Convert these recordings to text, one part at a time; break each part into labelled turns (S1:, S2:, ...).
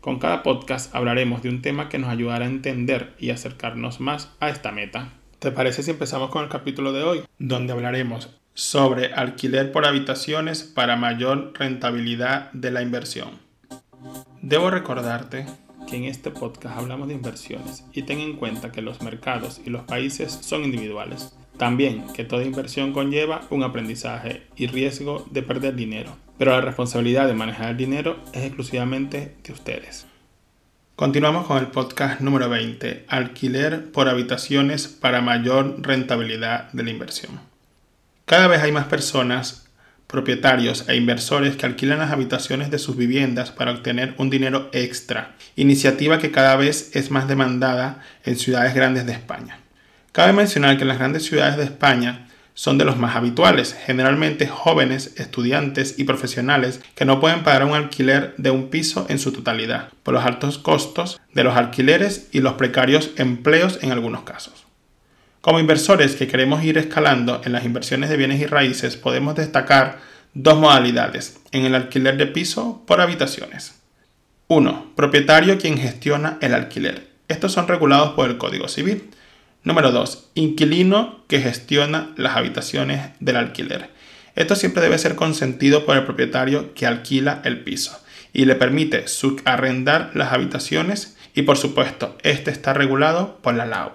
S1: con cada podcast hablaremos de un tema que nos ayudará a entender y acercarnos más a esta meta. ¿Te parece si empezamos con el capítulo de hoy? Donde hablaremos sobre alquiler por habitaciones para mayor rentabilidad de la inversión. Debo recordarte que en este podcast hablamos de inversiones y ten en cuenta que los mercados y los países son individuales. También que toda inversión conlleva un aprendizaje y riesgo de perder dinero pero la responsabilidad de manejar el dinero es exclusivamente de ustedes. Continuamos con el podcast número 20, alquiler por habitaciones para mayor rentabilidad de la inversión. Cada vez hay más personas, propietarios e inversores que alquilan las habitaciones de sus viviendas para obtener un dinero extra, iniciativa que cada vez es más demandada en ciudades grandes de España. Cabe mencionar que en las grandes ciudades de España son de los más habituales, generalmente jóvenes, estudiantes y profesionales que no pueden pagar un alquiler de un piso en su totalidad, por los altos costos de los alquileres y los precarios empleos en algunos casos. Como inversores que queremos ir escalando en las inversiones de bienes y raíces, podemos destacar dos modalidades en el alquiler de piso por habitaciones. 1. Propietario quien gestiona el alquiler. Estos son regulados por el Código Civil. Número 2. Inquilino que gestiona las habitaciones del alquiler. Esto siempre debe ser consentido por el propietario que alquila el piso y le permite subarrendar las habitaciones y por supuesto este está regulado por la LAU.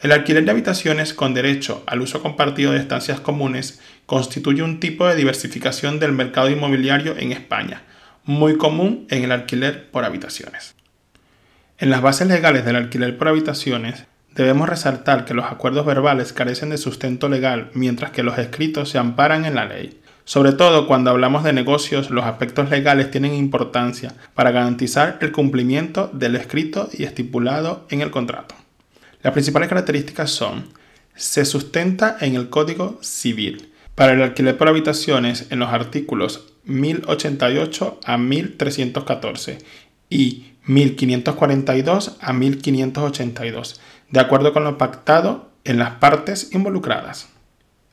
S1: El alquiler de habitaciones con derecho al uso compartido de estancias comunes constituye un tipo de diversificación del mercado inmobiliario en España, muy común en el alquiler por habitaciones. En las bases legales del alquiler por habitaciones Debemos resaltar que los acuerdos verbales carecen de sustento legal, mientras que los escritos se amparan en la ley. Sobre todo cuando hablamos de negocios, los aspectos legales tienen importancia para garantizar el cumplimiento del escrito y estipulado en el contrato. Las principales características son, se sustenta en el Código Civil. Para el alquiler por habitaciones en los artículos 1088 a 1314 y 1542 a 1582 de acuerdo con lo pactado en las partes involucradas.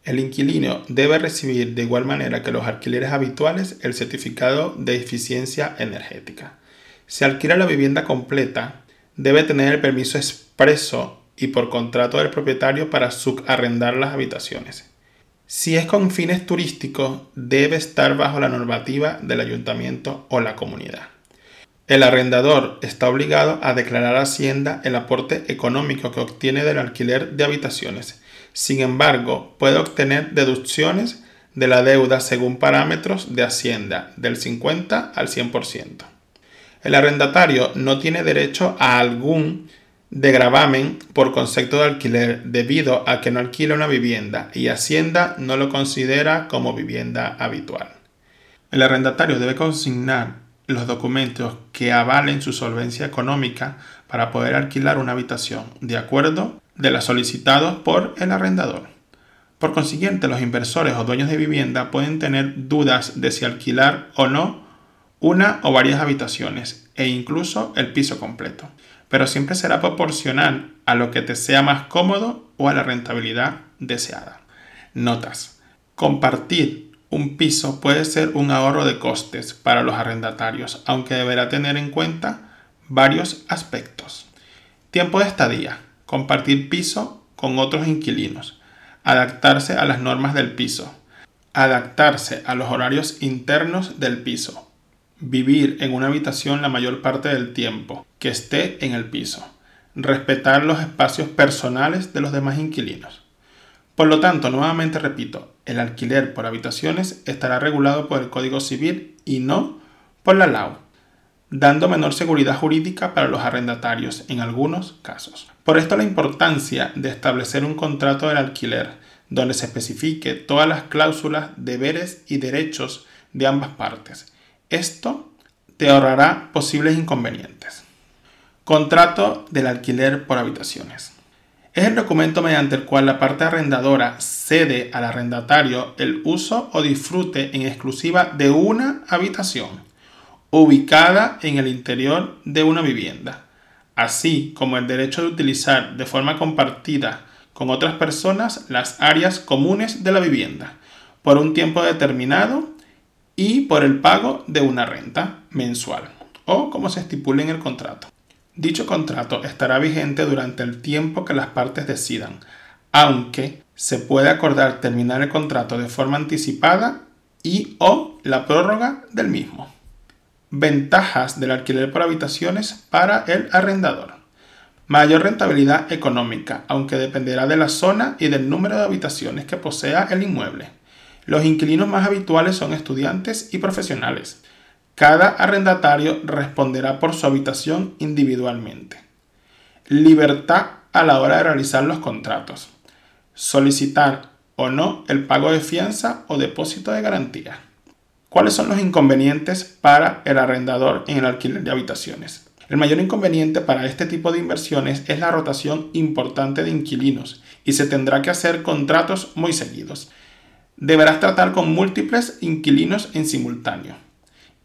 S1: El inquilino debe recibir de igual manera que los alquileres habituales el certificado de eficiencia energética. Si alquila la vivienda completa, debe tener el permiso expreso y por contrato del propietario para subarrendar las habitaciones. Si es con fines turísticos, debe estar bajo la normativa del ayuntamiento o la comunidad. El arrendador está obligado a declarar a Hacienda el aporte económico que obtiene del alquiler de habitaciones. Sin embargo, puede obtener deducciones de la deuda según parámetros de Hacienda del 50 al 100%. El arrendatario no tiene derecho a algún de gravamen por concepto de alquiler debido a que no alquila una vivienda y Hacienda no lo considera como vivienda habitual. El arrendatario debe consignar los documentos que avalen su solvencia económica para poder alquilar una habitación, de acuerdo de las solicitados por el arrendador. Por consiguiente, los inversores o dueños de vivienda pueden tener dudas de si alquilar o no una o varias habitaciones e incluso el piso completo, pero siempre será proporcional a lo que te sea más cómodo o a la rentabilidad deseada. Notas. Compartir un piso puede ser un ahorro de costes para los arrendatarios, aunque deberá tener en cuenta varios aspectos. Tiempo de estadía, compartir piso con otros inquilinos, adaptarse a las normas del piso, adaptarse a los horarios internos del piso, vivir en una habitación la mayor parte del tiempo que esté en el piso, respetar los espacios personales de los demás inquilinos. Por lo tanto, nuevamente repito, el alquiler por habitaciones estará regulado por el Código Civil y no por la LAU, dando menor seguridad jurídica para los arrendatarios en algunos casos. Por esto la importancia de establecer un contrato del alquiler donde se especifique todas las cláusulas, deberes y derechos de ambas partes. Esto te ahorrará posibles inconvenientes. Contrato del alquiler por habitaciones. Es el documento mediante el cual la parte arrendadora cede al arrendatario el uso o disfrute en exclusiva de una habitación ubicada en el interior de una vivienda, así como el derecho de utilizar de forma compartida con otras personas las áreas comunes de la vivienda por un tiempo determinado y por el pago de una renta mensual o como se estipule en el contrato. Dicho contrato estará vigente durante el tiempo que las partes decidan, aunque se puede acordar terminar el contrato de forma anticipada y o la prórroga del mismo. Ventajas del alquiler por habitaciones para el arrendador. Mayor rentabilidad económica, aunque dependerá de la zona y del número de habitaciones que posea el inmueble. Los inquilinos más habituales son estudiantes y profesionales. Cada arrendatario responderá por su habitación individualmente. Libertad a la hora de realizar los contratos. Solicitar o no el pago de fianza o depósito de garantía. ¿Cuáles son los inconvenientes para el arrendador en el alquiler de habitaciones? El mayor inconveniente para este tipo de inversiones es la rotación importante de inquilinos y se tendrá que hacer contratos muy seguidos. Deberás tratar con múltiples inquilinos en simultáneo.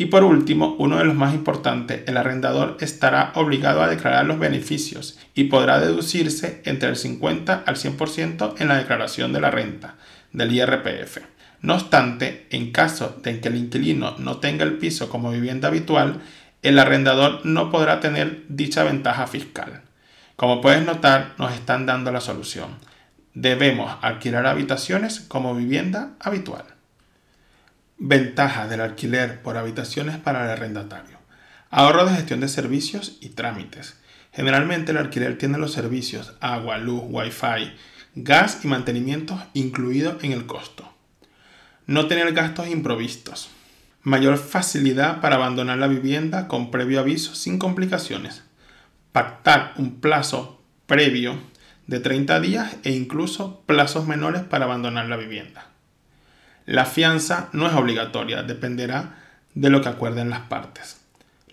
S1: Y por último, uno de los más importantes, el arrendador estará obligado a declarar los beneficios y podrá deducirse entre el 50 al 100% en la declaración de la renta del IRPF. No obstante, en caso de que el inquilino no tenga el piso como vivienda habitual, el arrendador no podrá tener dicha ventaja fiscal. Como puedes notar, nos están dando la solución. Debemos alquilar habitaciones como vivienda habitual. Ventajas del alquiler por habitaciones para el arrendatario. Ahorro de gestión de servicios y trámites. Generalmente el alquiler tiene los servicios agua, luz, wifi, gas y mantenimiento incluidos en el costo. No tener gastos improvistos. Mayor facilidad para abandonar la vivienda con previo aviso sin complicaciones. Pactar un plazo previo de 30 días e incluso plazos menores para abandonar la vivienda. La fianza no es obligatoria, dependerá de lo que acuerden las partes.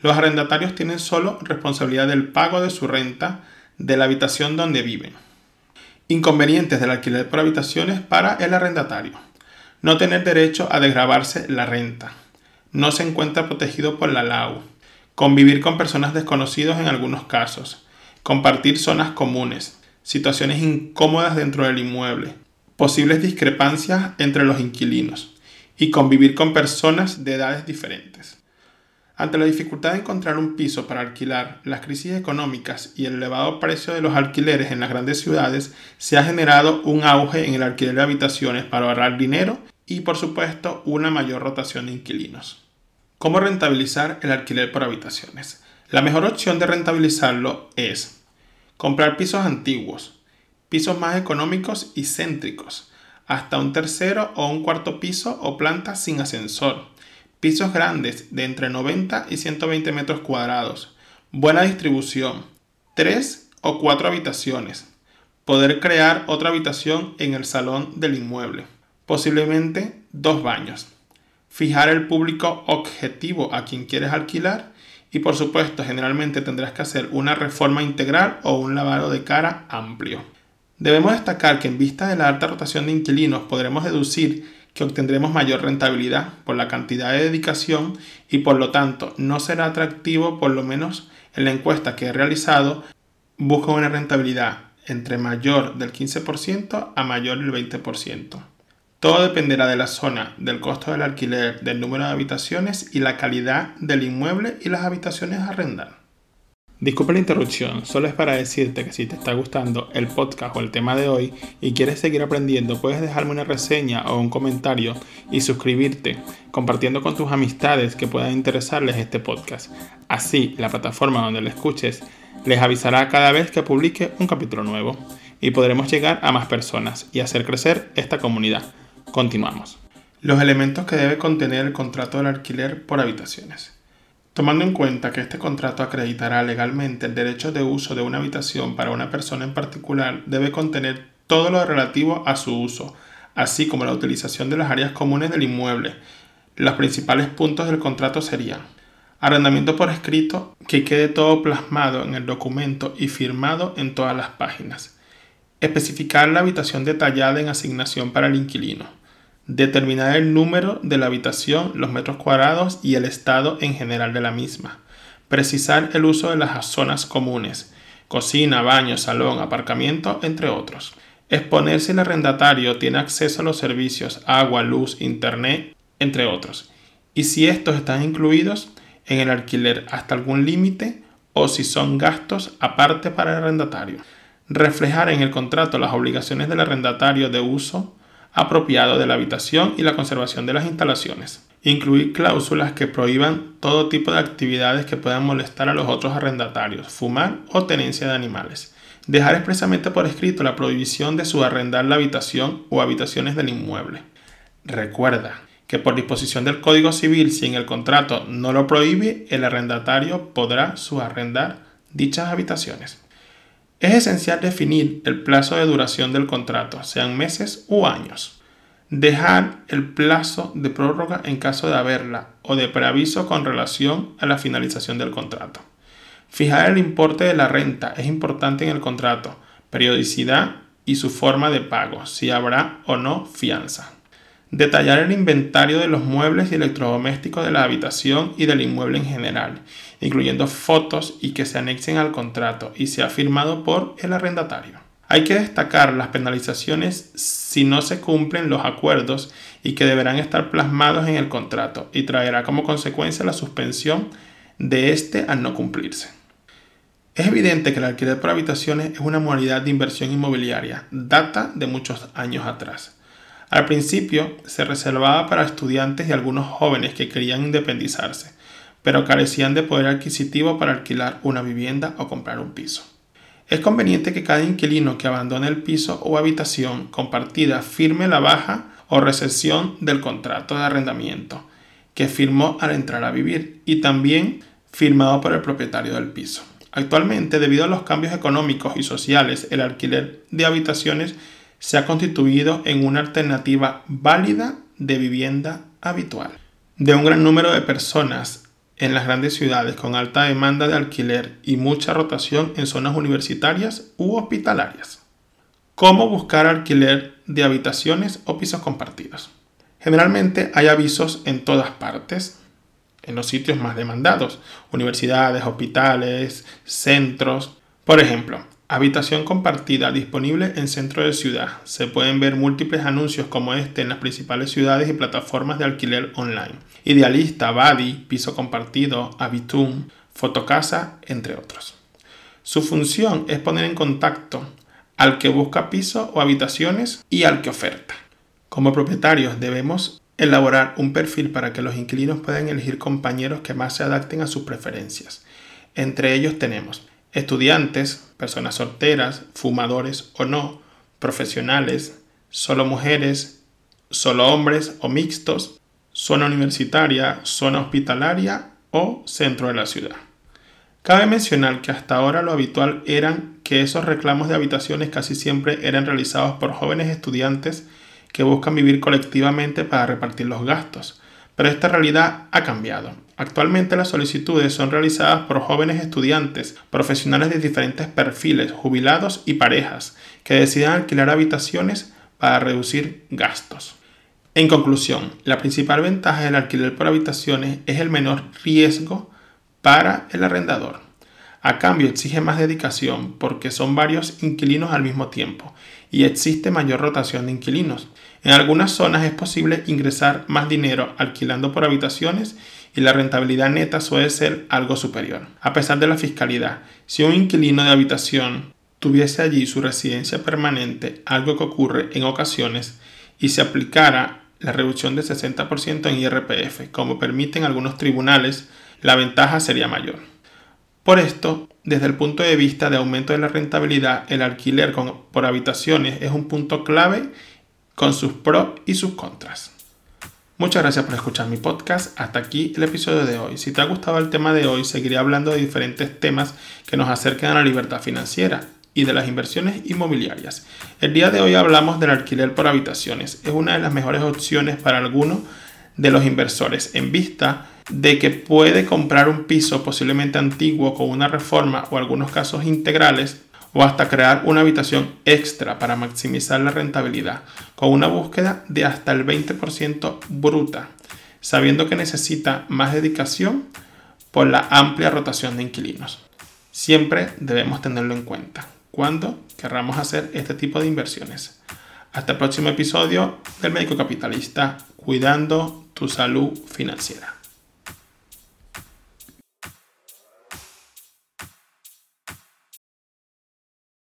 S1: Los arrendatarios tienen solo responsabilidad del pago de su renta de la habitación donde viven. Inconvenientes del alquiler por habitaciones para el arrendatario. No tener derecho a desgravarse la renta. No se encuentra protegido por la LAU. Convivir con personas desconocidas en algunos casos. Compartir zonas comunes. Situaciones incómodas dentro del inmueble posibles discrepancias entre los inquilinos y convivir con personas de edades diferentes. Ante la dificultad de encontrar un piso para alquilar, las crisis económicas y el elevado precio de los alquileres en las grandes ciudades, se ha generado un auge en el alquiler de habitaciones para ahorrar dinero y, por supuesto, una mayor rotación de inquilinos. ¿Cómo rentabilizar el alquiler por habitaciones? La mejor opción de rentabilizarlo es comprar pisos antiguos, pisos más económicos y céntricos, hasta un tercero o un cuarto piso o planta sin ascensor, pisos grandes de entre 90 y 120 metros cuadrados, buena distribución, tres o cuatro habitaciones, poder crear otra habitación en el salón del inmueble, posiblemente dos baños, fijar el público objetivo a quien quieres alquilar y por supuesto generalmente tendrás que hacer una reforma integral o un lavado de cara amplio. Debemos destacar que en vista de la alta rotación de inquilinos podremos deducir que obtendremos mayor rentabilidad por la cantidad de dedicación y por lo tanto no será atractivo, por lo menos en la encuesta que he realizado, busca una rentabilidad entre mayor del 15% a mayor del 20%. Todo dependerá de la zona, del costo del alquiler, del número de habitaciones y la calidad del inmueble y las habitaciones a arrendar. Disculpa la interrupción, solo es para decirte que si te está gustando el podcast o el tema de hoy y quieres seguir aprendiendo, puedes dejarme una reseña o un comentario y suscribirte, compartiendo con tus amistades que puedan interesarles este podcast. Así, la plataforma donde lo escuches les avisará cada vez que publique un capítulo nuevo y podremos llegar a más personas y hacer crecer esta comunidad. Continuamos. Los elementos que debe contener el contrato del alquiler por habitaciones. Tomando en cuenta que este contrato acreditará legalmente el derecho de uso de una habitación para una persona en particular, debe contener todo lo relativo a su uso, así como la utilización de las áreas comunes del inmueble. Los principales puntos del contrato serían Arrendamiento por escrito, que quede todo plasmado en el documento y firmado en todas las páginas. Especificar la habitación detallada en asignación para el inquilino. Determinar el número de la habitación, los metros cuadrados y el estado en general de la misma. Precisar el uso de las zonas comunes, cocina, baño, salón, aparcamiento, entre otros. Exponer si el arrendatario tiene acceso a los servicios agua, luz, internet, entre otros. Y si estos están incluidos en el alquiler hasta algún límite o si son gastos aparte para el arrendatario. Reflejar en el contrato las obligaciones del arrendatario de uso apropiado de la habitación y la conservación de las instalaciones. Incluir cláusulas que prohíban todo tipo de actividades que puedan molestar a los otros arrendatarios, fumar o tenencia de animales. Dejar expresamente por escrito la prohibición de subarrendar la habitación o habitaciones del inmueble. Recuerda que por disposición del Código Civil, si en el contrato no lo prohíbe, el arrendatario podrá subarrendar dichas habitaciones. Es esencial definir el plazo de duración del contrato, sean meses u años. Dejar el plazo de prórroga en caso de haberla o de preaviso con relación a la finalización del contrato. Fijar el importe de la renta es importante en el contrato, periodicidad y su forma de pago, si habrá o no fianza. Detallar el inventario de los muebles y electrodomésticos de la habitación y del inmueble en general, incluyendo fotos y que se anexen al contrato y sea firmado por el arrendatario. Hay que destacar las penalizaciones si no se cumplen los acuerdos y que deberán estar plasmados en el contrato y traerá como consecuencia la suspensión de este al no cumplirse. Es evidente que el alquiler por habitaciones es una modalidad de inversión inmobiliaria, data de muchos años atrás. Al principio se reservaba para estudiantes y algunos jóvenes que querían independizarse, pero carecían de poder adquisitivo para alquilar una vivienda o comprar un piso. Es conveniente que cada inquilino que abandone el piso o habitación compartida firme la baja o recesión del contrato de arrendamiento que firmó al entrar a vivir y también firmado por el propietario del piso. Actualmente, debido a los cambios económicos y sociales, el alquiler de habitaciones se ha constituido en una alternativa válida de vivienda habitual. De un gran número de personas en las grandes ciudades con alta demanda de alquiler y mucha rotación en zonas universitarias u hospitalarias. ¿Cómo buscar alquiler de habitaciones o pisos compartidos? Generalmente hay avisos en todas partes, en los sitios más demandados, universidades, hospitales, centros. Por ejemplo, habitación compartida disponible en centro de ciudad. Se pueden ver múltiples anuncios como este en las principales ciudades y plataformas de alquiler online. Idealista, Badi, Piso Compartido, Habitum, Fotocasa, entre otros. Su función es poner en contacto al que busca piso o habitaciones y al que oferta. Como propietarios debemos Elaborar un perfil para que los inquilinos puedan elegir compañeros que más se adapten a sus preferencias. Entre ellos tenemos estudiantes, personas solteras, fumadores o no, profesionales, solo mujeres, solo hombres o mixtos, zona universitaria, zona hospitalaria o centro de la ciudad. Cabe mencionar que hasta ahora lo habitual eran que esos reclamos de habitaciones casi siempre eran realizados por jóvenes estudiantes que buscan vivir colectivamente para repartir los gastos. Pero esta realidad ha cambiado. Actualmente las solicitudes son realizadas por jóvenes estudiantes, profesionales de diferentes perfiles, jubilados y parejas, que deciden alquilar habitaciones para reducir gastos. En conclusión, la principal ventaja del alquiler por habitaciones es el menor riesgo para el arrendador. A cambio exige más dedicación porque son varios inquilinos al mismo tiempo y existe mayor rotación de inquilinos. En algunas zonas es posible ingresar más dinero alquilando por habitaciones y la rentabilidad neta suele ser algo superior. A pesar de la fiscalidad, si un inquilino de habitación tuviese allí su residencia permanente, algo que ocurre en ocasiones, y se aplicara la reducción del 60% en IRPF, como permiten algunos tribunales, la ventaja sería mayor. Por esto, desde el punto de vista de aumento de la rentabilidad, el alquiler por habitaciones es un punto clave con sus pros y sus contras. Muchas gracias por escuchar mi podcast. Hasta aquí el episodio de hoy. Si te ha gustado el tema de hoy, seguiré hablando de diferentes temas que nos acerquen a la libertad financiera y de las inversiones inmobiliarias. El día de hoy hablamos del alquiler por habitaciones. Es una de las mejores opciones para algunos de los inversores en vista de que puede comprar un piso posiblemente antiguo con una reforma o algunos casos integrales o hasta crear una habitación extra para maximizar la rentabilidad con una búsqueda de hasta el 20% bruta, sabiendo que necesita más dedicación por la amplia rotación de inquilinos. Siempre debemos tenerlo en cuenta cuando querramos hacer este tipo de inversiones. Hasta el próximo episodio del Médico Capitalista, cuidando tu salud financiera.